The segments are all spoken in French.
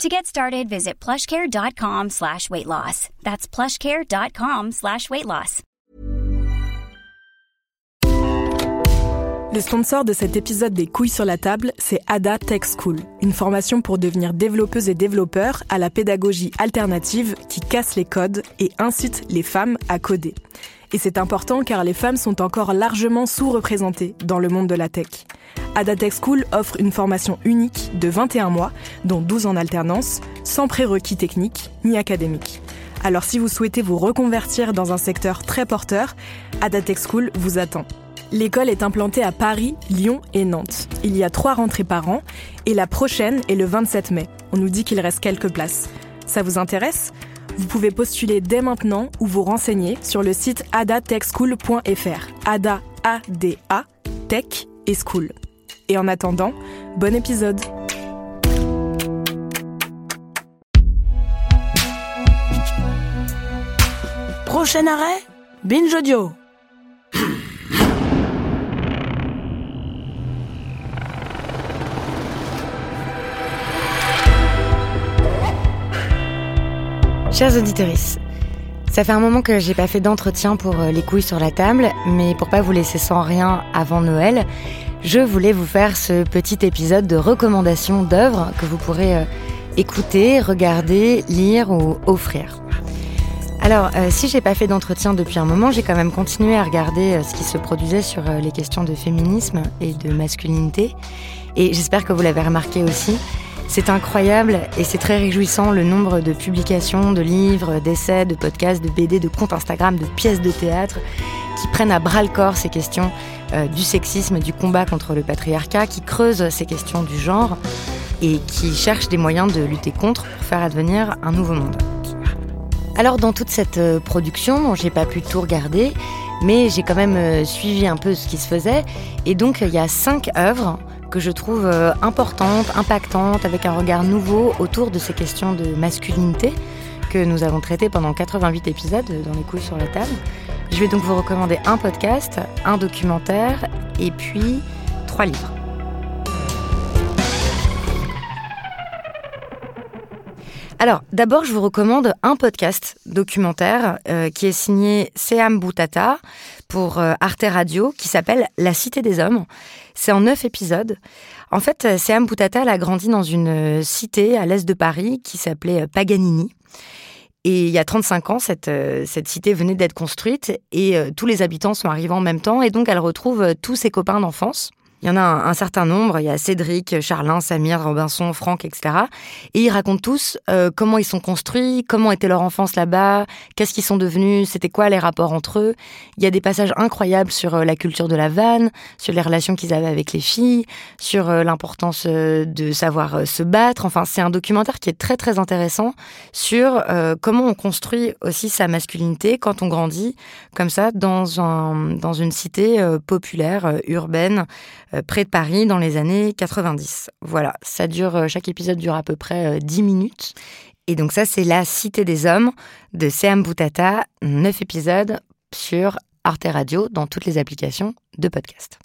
To get started, visit plushcare.com slash weight loss. That's plushcare.com slash weight loss. Le sponsor de cet épisode des couilles sur la table, c'est Ada Tech School, une formation pour devenir développeuse et développeur à la pédagogie alternative qui casse les codes et incite les femmes à coder. Et c'est important car les femmes sont encore largement sous-représentées dans le monde de la tech. Adatech School offre une formation unique de 21 mois, dont 12 en alternance, sans prérequis techniques ni académiques. Alors si vous souhaitez vous reconvertir dans un secteur très porteur, Adatech School vous attend. L'école est implantée à Paris, Lyon et Nantes. Il y a trois rentrées par an et la prochaine est le 27 mai. On nous dit qu'il reste quelques places. Ça vous intéresse? Vous pouvez postuler dès maintenant ou vous renseigner sur le site adatechschool.fr. Ada, A-D-A, Tech et School. Et en attendant, bon épisode Prochain arrêt? Binge Audio Chers auditeurs, ça fait un moment que j'ai pas fait d'entretien pour euh, les couilles sur la table, mais pour pas vous laisser sans rien avant Noël, je voulais vous faire ce petit épisode de recommandation d'œuvres que vous pourrez euh, écouter, regarder, lire ou offrir. Alors, euh, si j'ai pas fait d'entretien depuis un moment, j'ai quand même continué à regarder ce qui se produisait sur les questions de féminisme et de masculinité. Et j'espère que vous l'avez remarqué aussi. C'est incroyable et c'est très réjouissant le nombre de publications, de livres, d'essais, de podcasts, de BD, de comptes Instagram, de pièces de théâtre qui prennent à bras le corps ces questions euh, du sexisme, du combat contre le patriarcat, qui creusent ces questions du genre et qui cherchent des moyens de lutter contre pour faire advenir un nouveau monde. Alors dans toute cette euh, production, j'ai pas pu tout regarder, mais j'ai quand même euh, suivi un peu ce qui se faisait et donc il y a cinq œuvres que je trouve euh, importante, impactante, avec un regard nouveau autour de ces questions de masculinité que nous avons traitées pendant 88 épisodes dans les couilles sur la table. Je vais donc vous recommander un podcast, un documentaire et puis trois livres. Alors, d'abord, je vous recommande un podcast documentaire euh, qui est signé Seam Boutata pour euh, Arte Radio qui s'appelle La Cité des Hommes. C'est en neuf épisodes. En fait, euh, Seam Boutata a grandi dans une cité à l'est de Paris qui s'appelait Paganini. Et il y a 35 ans, cette, cette cité venait d'être construite et tous les habitants sont arrivés en même temps et donc elle retrouve tous ses copains d'enfance. Il y en a un, certain nombre. Il y a Cédric, Charlin, Samir, Robinson, Franck, etc. Et ils racontent tous euh, comment ils sont construits, comment était leur enfance là-bas, qu'est-ce qu'ils sont devenus, c'était quoi les rapports entre eux. Il y a des passages incroyables sur euh, la culture de la vanne, sur les relations qu'ils avaient avec les filles, sur euh, l'importance de savoir se battre. Enfin, c'est un documentaire qui est très très intéressant sur comment on construit aussi sa masculinité quand on grandit comme ça dans un dans une cité populaire urbaine près de Paris dans les années 90. Voilà, ça dure, euh, chaque épisode dure à peu près 10 euh, minutes. Et donc ça, c'est La Cité des Hommes de Seam Boutata, 9 épisodes sur Arte Radio dans toutes les applications de podcast.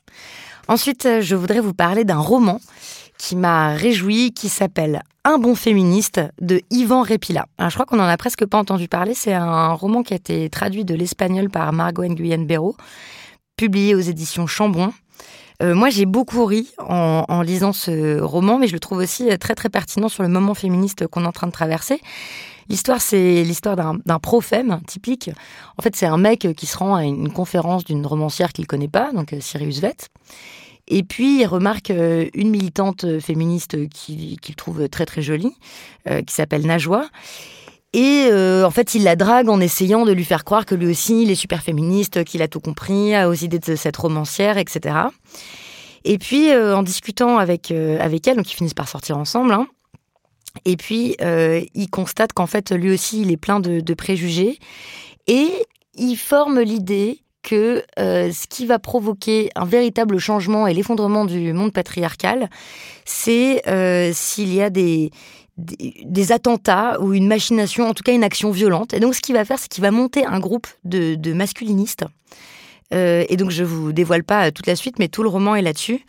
Ensuite, je voudrais vous parler d'un roman qui m'a réjoui, qui s'appelle Un bon féministe de Ivan Repila. je crois qu'on en a presque pas entendu parler. C'est un roman qui a été traduit de l'espagnol par Margot Nguyen Béraud, publié aux éditions Chambon. Euh, moi, j'ai beaucoup ri en, lisant ce roman, mais je le trouve aussi très très pertinent sur le moment féministe qu'on est en train de traverser. L'histoire, c'est l'histoire d'un prophème typique. En fait, c'est un mec qui se rend à une conférence d'une romancière qu'il connaît pas, donc euh, Sirius Vett. Et puis, il remarque euh, une militante féministe qu'il trouve très très jolie, qui s'appelle Najwa. Et euh, en fait, il la drague en essayant de lui faire croire que lui aussi, il est super féministe, qu'il a tout compris, aux idées de cette romancière, etc. Et puis, euh, en discutant avec, euh, avec elle, donc ils finissent par sortir ensemble, hein, et puis il constate qu'en fait, lui aussi, il est plein de, préjugés. Et il forme l'idée que ce qui va provoquer un véritable changement et l'effondrement du monde patriarcal, c'est s'il y a des, des, attentats ou une machination, en tout cas une action violente. Et donc ce qu'il va faire, c'est qu'il va monter un groupe de, masculinistes. Euh, et donc je vous dévoile pas toute la suite, mais tout le roman est là-dessus.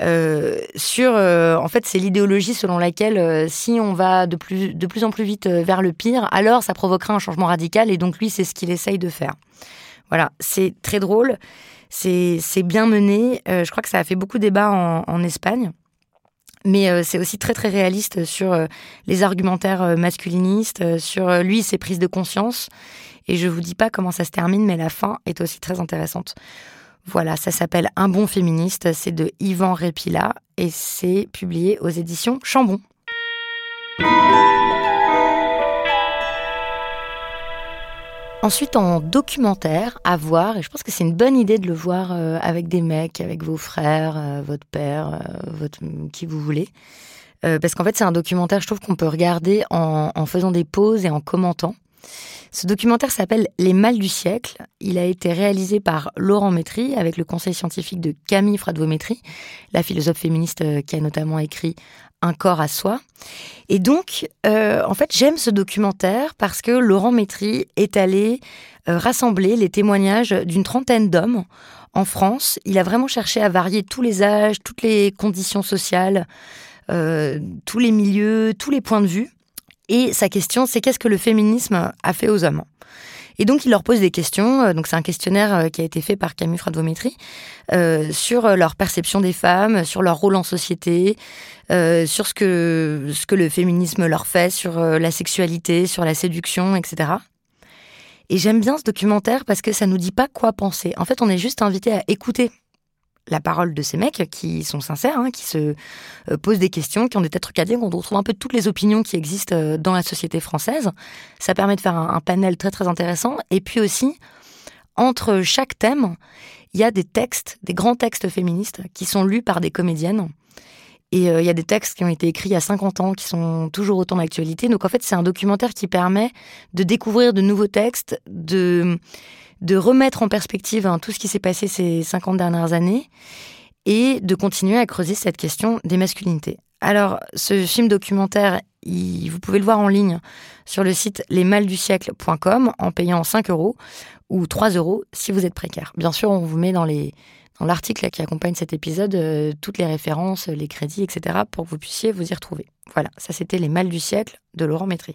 Euh, sur, euh, en fait, c'est l'idéologie selon laquelle euh, si on va de plus, de plus en plus vite vers le pire, alors ça provoquera un changement radical. Et donc lui, c'est ce qu'il essaye de faire. Voilà, c'est très drôle, c'est bien mené. je crois que ça a fait beaucoup débat en, en Espagne. Mais c'est aussi très très réaliste sur les argumentaires masculinistes, sur lui ses prises de conscience. Et je vous dis pas comment ça se termine, mais la fin est aussi très intéressante. Voilà, ça s'appelle Un bon féministe, c'est de Yvan Répila et c'est publié aux éditions Chambon. Ensuite, en documentaire, à voir, et je pense que c'est une bonne idée de le voir euh, avec des mecs, avec vos frères, euh, votre père, euh, votre, qui vous voulez. parce qu'en fait, c'est un documentaire, je trouve, qu'on peut regarder en, faisant des pauses et en commentant. Ce documentaire s'appelle Les Mâles du siècle. Il a été réalisé par Laurent Métry avec le conseil scientifique de Camille Fradvo-Métry, la philosophe féministe euh, qui a notamment écrit Un corps à soi. Et donc, euh, en fait, j'aime ce documentaire parce que Laurent Métry est allé euh, rassembler les témoignages d'une trentaine d'hommes en France. Il a vraiment cherché à varier tous les âges, toutes les conditions sociales, tous les milieux, tous les points de vue. Et sa question, c'est qu'est-ce que le féminisme a fait aux hommes? Et donc, il leur pose des questions. Euh, donc, c'est un questionnaire euh, qui a été fait par Camus Fradvométrie euh, sur leur perception des femmes, sur leur rôle en société, sur ce que, ce que le féminisme leur fait, sur la sexualité, sur la séduction, etc. Et j'aime bien ce documentaire parce que ça nous dit pas quoi penser. En fait, on est juste invité à écouter la parole de ces mecs qui sont sincères, hein, qui se euh, posent des questions, qui ont des têtes à dire, on retrouve un peu toutes les opinions qui existent euh, dans la société française. Ça permet de faire un, panel très très intéressant. Et puis aussi, entre chaque thème, il y a des textes, des grands textes féministes qui sont lus par des comédiennes. Et euh, il y a des textes qui ont été écrits il y a 50 ans, qui sont toujours autant d'actualité. Donc en fait, c'est un documentaire qui permet de découvrir de nouveaux textes, de de remettre en perspective hein, tout ce qui s'est passé ces 50 dernières années et de continuer à creuser cette question des masculinités. Alors, ce film documentaire, vous pouvez le voir en ligne sur le site lesmaldusiècle.com en payant 5 euros ou 3 euros si vous êtes précaire. Bien sûr, on vous met dans l'article qui accompagne cet épisode euh, toutes les références, les crédits, etc. pour que vous puissiez vous y retrouver. Voilà, ça c'était Les Mâles du siècle de Laurent Métry.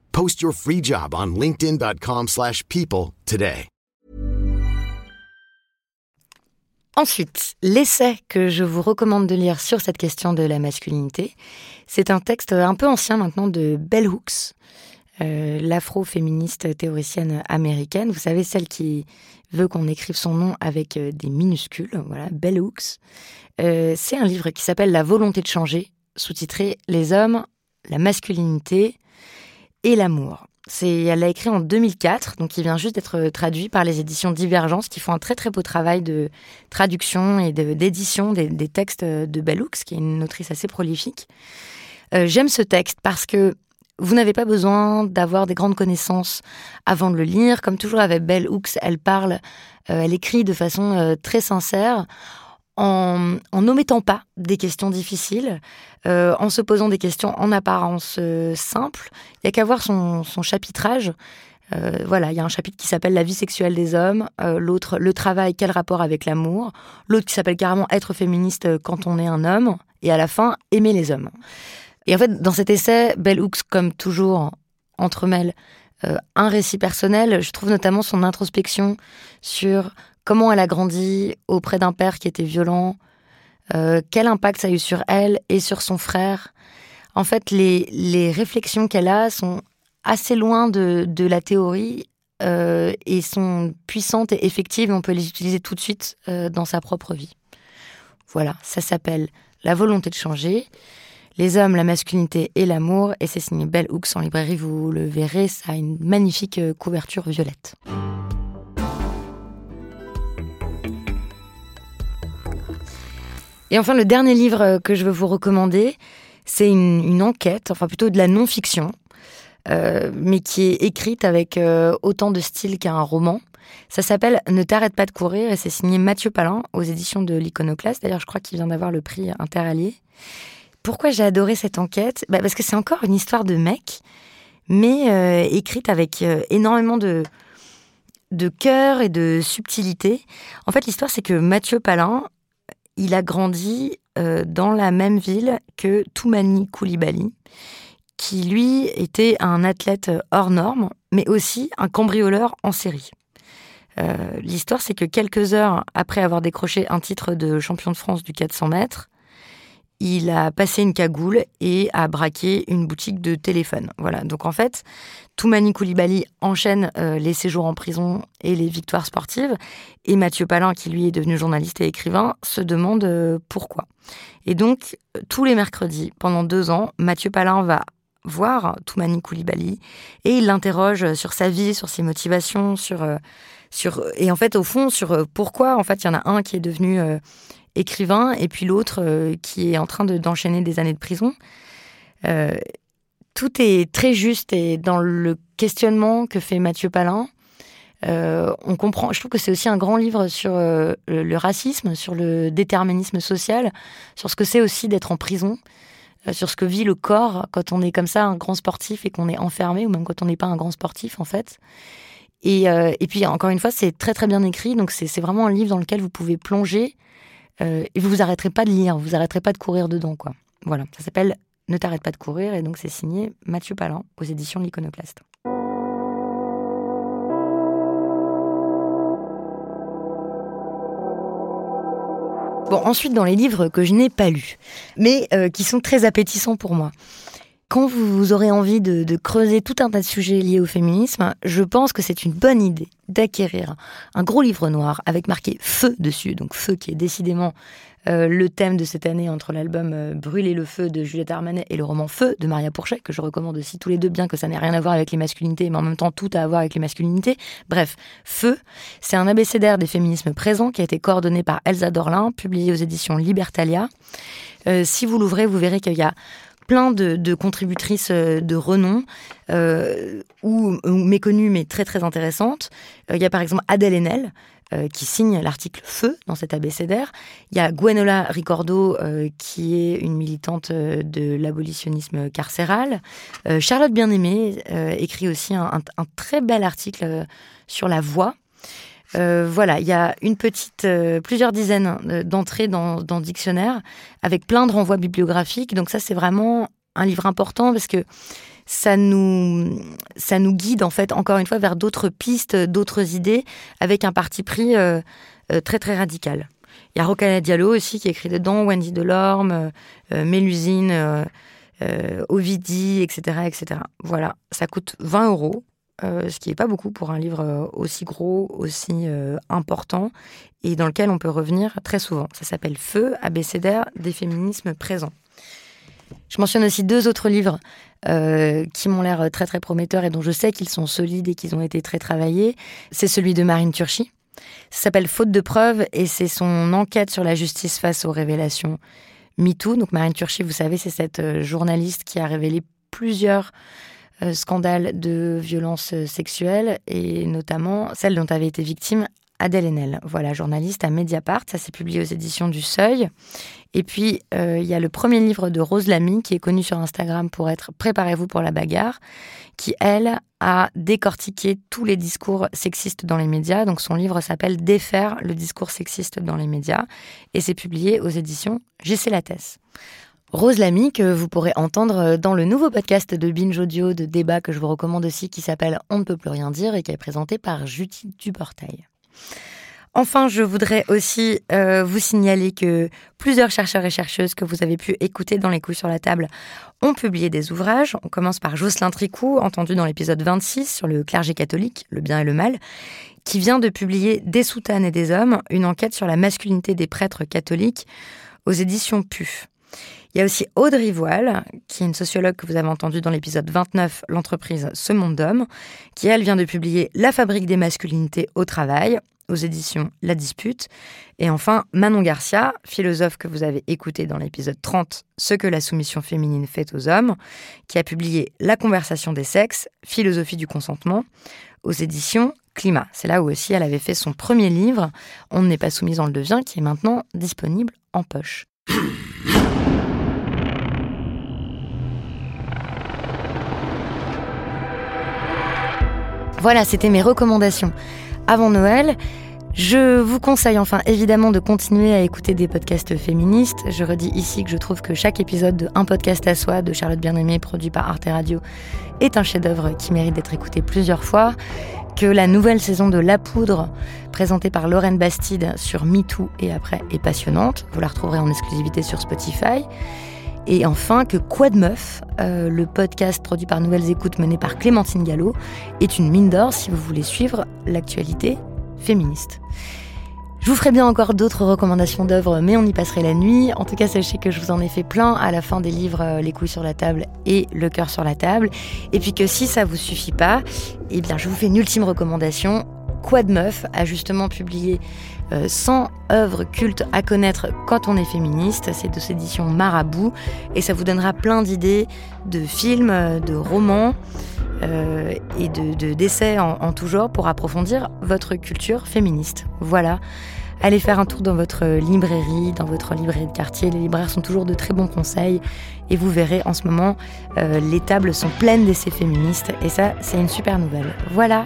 Post your free job on linkedin.com/people today. Ensuite, l'essai que je vous recommande de lire sur cette question de la masculinité, c'est un texte un peu ancien maintenant de Bell Hooks, euh, l'afro-féministe théoricienne américaine. Vous savez, celle qui veut qu'on écrive son nom avec euh, des minuscules. Voilà, Bell Hooks. Euh, c'est un livre qui s'appelle La volonté de changer, sous-titré Les hommes, la masculinité et l'amour. C'est, elle l'a écrit en 2004, donc il vient juste d'être traduit par les éditions Divergence, qui font un très très beau travail de traduction et d'édition des, textes de Bell Hooks, qui est une autrice assez prolifique. Euh, j'aime ce texte parce que vous n'avez pas besoin d'avoir des grandes connaissances avant de le lire. Comme toujours avec Bell Hooks, elle parle, euh, elle écrit de façon euh, très sincère en n'omettant pas des questions difficiles, euh, en se posant des questions en apparence euh, simples. Il n'y a qu'à voir son, chapitrage. Euh, voilà, il y a un chapitre qui s'appelle La vie sexuelle des hommes, l'autre Le travail, quel rapport avec l'amour, l'autre qui s'appelle carrément Être féministe quand on est un homme, et à la fin Aimer les hommes. Et en fait, dans cet essai, Bell Hooks, comme toujours, entremêle euh, un récit personnel. Je trouve notamment son introspection sur comment elle a grandi auprès d'un père qui était violent, quel impact ça a eu sur elle et sur son frère. En fait, les, les réflexions qu'elle a sont assez loin de, de la théorie euh, et sont puissantes et effectives. On peut les utiliser tout de suite euh, dans sa propre vie. Voilà, ça s'appelle La volonté de changer. Les hommes, la masculinité et l'amour, et c'est signé Bell Hooks en librairie, vous le verrez, ça a une magnifique euh, couverture violette. Et enfin, le dernier livre que je veux vous recommander, c'est une, enquête, enfin plutôt de la non-fiction, euh, mais qui est écrite avec euh, autant de style qu'un roman. Ça s'appelle Ne t'arrête pas de courir et c'est signé Mathieu Palin aux éditions de l'Iconoclaste. D'ailleurs, je crois qu'il vient d'avoir le prix Interallié. Pourquoi j'ai adoré cette enquête bah Parce que c'est encore une histoire de mec, mais euh, écrite avec énormément de, de cœur et de subtilité. En fait, l'histoire, c'est que Mathieu Palin, il a grandi dans la même ville que Toumani Koulibaly qui lui était un athlète hors norme, mais aussi un cambrioleur en série. Euh, l'histoire, c'est que quelques heures après avoir décroché un titre de champion de France du 400 mètres, il a passé une cagoule et a braqué une boutique de téléphone. Voilà. Donc en fait, Toumani Koulibaly enchaîne euh, les séjours en prison et les victoires sportives. Et Mathieu Palin, qui lui est devenu journaliste et écrivain, se demande euh, pourquoi. Et donc, tous les mercredis, pendant deux ans, Mathieu Palin va voir Toumani Koulibaly et il l'interroge sur sa vie, sur ses motivations, sur euh, sur et en fait au fond sur pourquoi en fait il y en a un qui est devenu écrivain et puis l'autre qui est en train d'enchaîner des années de prison. tout est très juste et dans le questionnement que fait Mathieu Palin, on comprend. Je trouve que c'est aussi un grand livre sur le racisme, sur le déterminisme social, sur ce que c'est aussi d'être en prison. Euh, sur ce que vit le corps quand on est comme ça un grand sportif et qu'on est enfermé, ou même quand on n'est pas un grand sportif en fait. Et, euh, et puis encore une fois, c'est très très bien écrit, donc c'est vraiment un livre dans lequel vous pouvez plonger euh, et vous vous arrêterez pas de lire, vous vous arrêterez pas de courir dedans. Voilà, ça s'appelle Ne t'arrête pas de courir et donc c'est signé Mathieu Palin aux éditions L'Iconoclaste. Bon, ensuite, dans les livres que je n'ai pas lus, mais euh, qui sont très appétissants pour moi. Quand vous aurez envie de, creuser tout un tas de sujets liés au féminisme, je pense que c'est une bonne idée d'acquérir un gros livre noir avec marqué Feu dessus, donc Feu qui est décidément euh, le thème de cette année entre l'album euh, Brûler le feu de Juliette Armanet et le roman Feu de Maria Pourchet, que je recommande aussi tous les deux, bien que ça n'ait rien à voir avec les masculinités, mais en même temps tout à voir avec les masculinités. Bref, Feu, c'est un abécédaire des féminismes présents qui a été coordonné par Elsa Dorlin, publié aux éditions Libertalia. Euh, si vous l'ouvrez, vous verrez qu'il y a plein de, contributrices de renom, ou, ou, méconnues mais très très intéressantes. il y a par exemple Adèle Haenel, euh, qui signe l'article Feu dans cet abécédaire. Il y a Gwenola Ricordo, euh, qui est une militante euh, de l'abolitionnisme carcéral. Charlotte Bien-Aimée écrit aussi un, très bel article sur la voix. Voilà, il y a une petite, plusieurs dizaines d'entrées dans, dans le dictionnaire avec plein de renvois bibliographiques. Donc ça, c'est vraiment un livre important parce que ça nous, ça nous guide en fait encore une fois vers d'autres pistes, d'autres idées, avec un parti pris euh, euh, très très radical. Il y a aussi qui écrit dedans, Wendy Delorme, euh, Mélusine, euh, Ovidie, etc., etc. Voilà, ça coûte 20 euros, ce qui n'est pas beaucoup pour un livre aussi gros, aussi important, et dans lequel on peut revenir très souvent. Ça s'appelle Feu, abécédaire des féminismes présents. Je mentionne aussi deux autres livres euh, qui m'ont l'air très très prometteurs et dont je sais qu'ils sont solides et qu'ils ont été très travaillés. C'est celui de Marine Turchi. Ça s'appelle Faute de preuves et c'est son enquête sur la justice face aux révélations MeToo. Donc Marine Turchi, vous savez, c'est cette euh, journaliste qui a révélé plusieurs euh, scandales de violences sexuelles et notamment celle dont avait été victime Adèle Haenel, voilà, journaliste à Mediapart. Ça s'est publié aux éditions du Seuil. Et puis, euh, il y a le premier livre de Rose Lamy, qui est connue sur Instagram pour être Préparez-vous pour la bagarre, qui, elle, a décortiqué tous les discours sexistes dans les médias. Donc, son livre s'appelle Défaire le discours sexiste dans les médias. Et c'est publié aux éditions JC Lattès. Rose Lamy, que vous pourrez entendre dans le nouveau podcast de Binge Audio de débat que je vous recommande aussi, qui s'appelle On ne peut plus rien dire et qui est présenté par Judy Duportail. Enfin, je voudrais aussi euh, vous signaler que plusieurs chercheurs et chercheuses que vous avez pu écouter dans les coups sur la table ont publié des ouvrages. On commence par Jocelyn Tricou, entendu dans l'épisode 26 sur le clergé catholique, le bien et le mal, qui vient de publier Des soutanes et des hommes, une enquête sur la masculinité des prêtres catholiques aux éditions PUF. Il y a aussi Audrey Voile, qui est une sociologue que vous avez entendue dans l'épisode 29, l'entreprise Ce Monde d'Hommes, qui elle vient de publier La fabrique des masculinités au travail aux éditions La Dispute. Et enfin, Manon Garcia, philosophe que vous avez écouté dans l'épisode 30, Ce que la soumission féminine fait aux hommes, qui a publié La conversation des sexes, philosophie du consentement, aux éditions Climat. C'est là où aussi elle avait fait son premier livre, On n'est pas soumise, on le devient, qui est maintenant disponible en poche. Voilà, c'était mes recommandations avant Noël. Je vous conseille enfin évidemment de continuer à écouter des podcasts féministes. Je redis ici que je trouve que chaque épisode de Un podcast à soi de Charlotte Bien-Aimée produit par Arte Radio est un chef-d'œuvre qui mérite d'être écouté plusieurs fois. Que la nouvelle saison de La Poudre, présentée par Lorraine Bastide sur MeToo et après, est passionnante. Vous la retrouverez en exclusivité sur Spotify. Et enfin, que Quad Meuf, euh, le podcast produit par Nouvelles Écoutes mené par Clémentine Gallo, est une mine d'or si vous voulez suivre l'actualité féministe. Je vous ferai bien encore d'autres recommandations d'œuvres, mais on y passerait la nuit. En tout cas, sachez que je vous en ai fait plein à la fin des livres euh, Les couilles sur la table et Le cœur sur la table. Et puis que si ça vous suffit pas, eh bien, je vous fais une ultime recommandation. Quad Meuf a justement publié 100 euh, œuvres cultes à connaître quand on est féministe. C'est de éditions Marabout et ça vous donnera plein d'idées de films, de romans euh, et de d'essais en, tout genre pour approfondir votre culture féministe. Voilà. Allez faire un tour dans votre librairie, dans votre librairie de quartier. Les libraires sont toujours de très bons conseils. Et vous verrez, en ce moment, euh, les tables sont pleines d'essais féministes. Et ça, c'est une super nouvelle. Voilà.